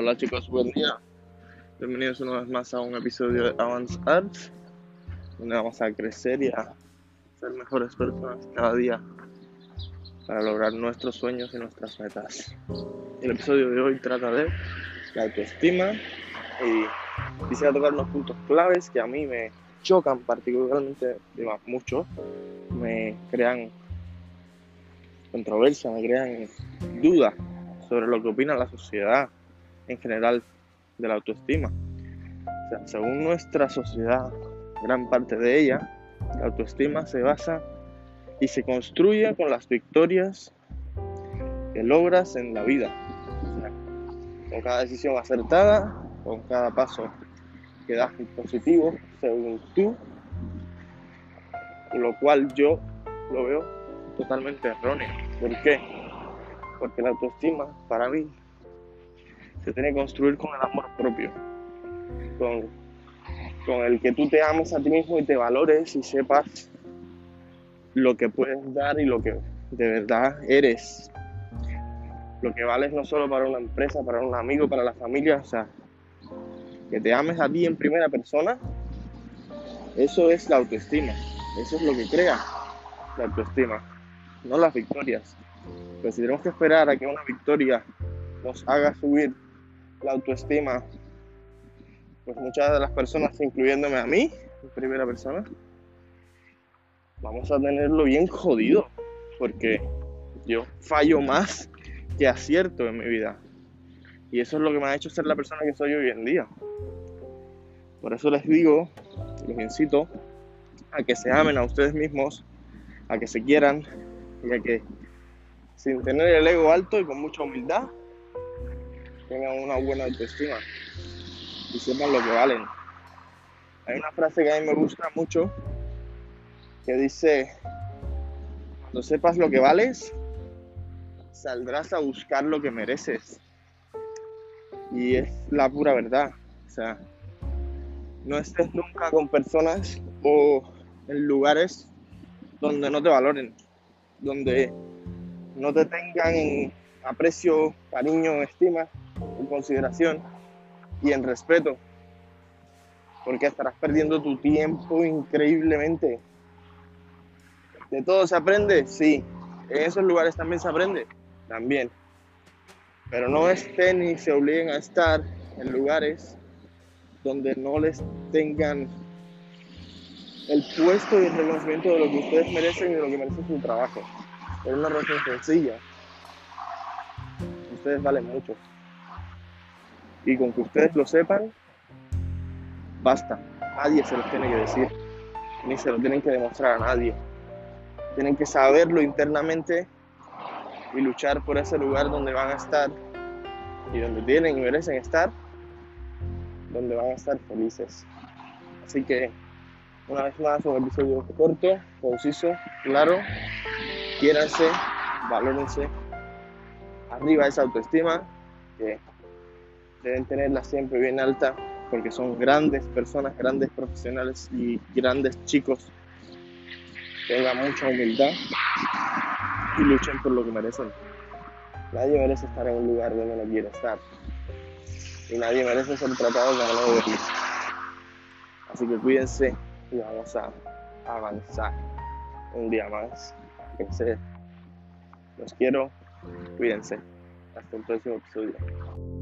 Hola chicos, buen día. Bienvenidos una vez más a un episodio de Avance Arts, donde vamos a crecer y a ser mejores personas cada día para lograr nuestros sueños y nuestras metas. El episodio de hoy trata de la autoestima y quisiera tocar unos puntos claves que a mí me chocan particularmente, mucho, me crean controversia, me crean duda sobre lo que opina la sociedad en general de la autoestima. O sea, según nuestra sociedad, gran parte de ella, la autoestima se basa y se construye con las victorias que logras en la vida. Con cada decisión acertada, con cada paso que das positivo, según tú, lo cual yo lo veo totalmente erróneo. ¿Por qué? Porque la autoestima, para mí, se tiene que construir con el amor propio, con, con el que tú te ames a ti mismo y te valores y sepas lo que puedes dar y lo que de verdad eres. Lo que vales no solo para una empresa, para un amigo, para la familia, o sea, que te ames a ti en primera persona, eso es la autoestima. Eso es lo que crea la autoestima, no las victorias. Pero si tenemos que esperar a que una victoria nos haga subir la autoestima, pues muchas de las personas, incluyéndome a mí, en primera persona, vamos a tenerlo bien jodido, porque yo fallo más que acierto en mi vida. Y eso es lo que me ha hecho ser la persona que soy hoy en día. Por eso les digo, les incito a que se amen a ustedes mismos, a que se quieran y a que sin tener el ego alto y con mucha humildad tengan una buena autoestima y sepan lo que valen. Hay una frase que a mí me gusta mucho que dice, cuando sepas lo que vales, saldrás a buscar lo que mereces. Y es la pura verdad. O sea, no estés nunca con personas o en lugares donde no te valoren, donde no te tengan en aprecio, cariño, estima, en consideración y en respeto. Porque estarás perdiendo tu tiempo increíblemente. ¿De todo se aprende? Sí. ¿En esos lugares también se aprende? También. Pero no estén ni se obliguen a estar en lugares donde no les tengan el puesto y el reconocimiento de lo que ustedes merecen y de lo que merece su trabajo. Por una razón sencilla. Ustedes valen mucho. Y con que ustedes lo sepan, basta. Nadie se los tiene que decir, ni se lo tienen que demostrar a nadie. Tienen que saberlo internamente y luchar por ese lugar donde van a estar y donde tienen y merecen estar, donde van a estar felices. Así que, una vez más, un episodio corto, conciso, claro. Quiéranse, valórense, arriba esa autoestima, que deben tenerla siempre bien alta, porque son grandes personas, grandes profesionales y grandes chicos. Tengan mucha humildad y luchen por lo que merecen. Nadie merece estar en un lugar donde no quiere estar. Y nadie merece ser tratado como no debería. Así que cuídense y vamos a avanzar un día más. Los quiero. Cuídense. Hasta el próximo episodio.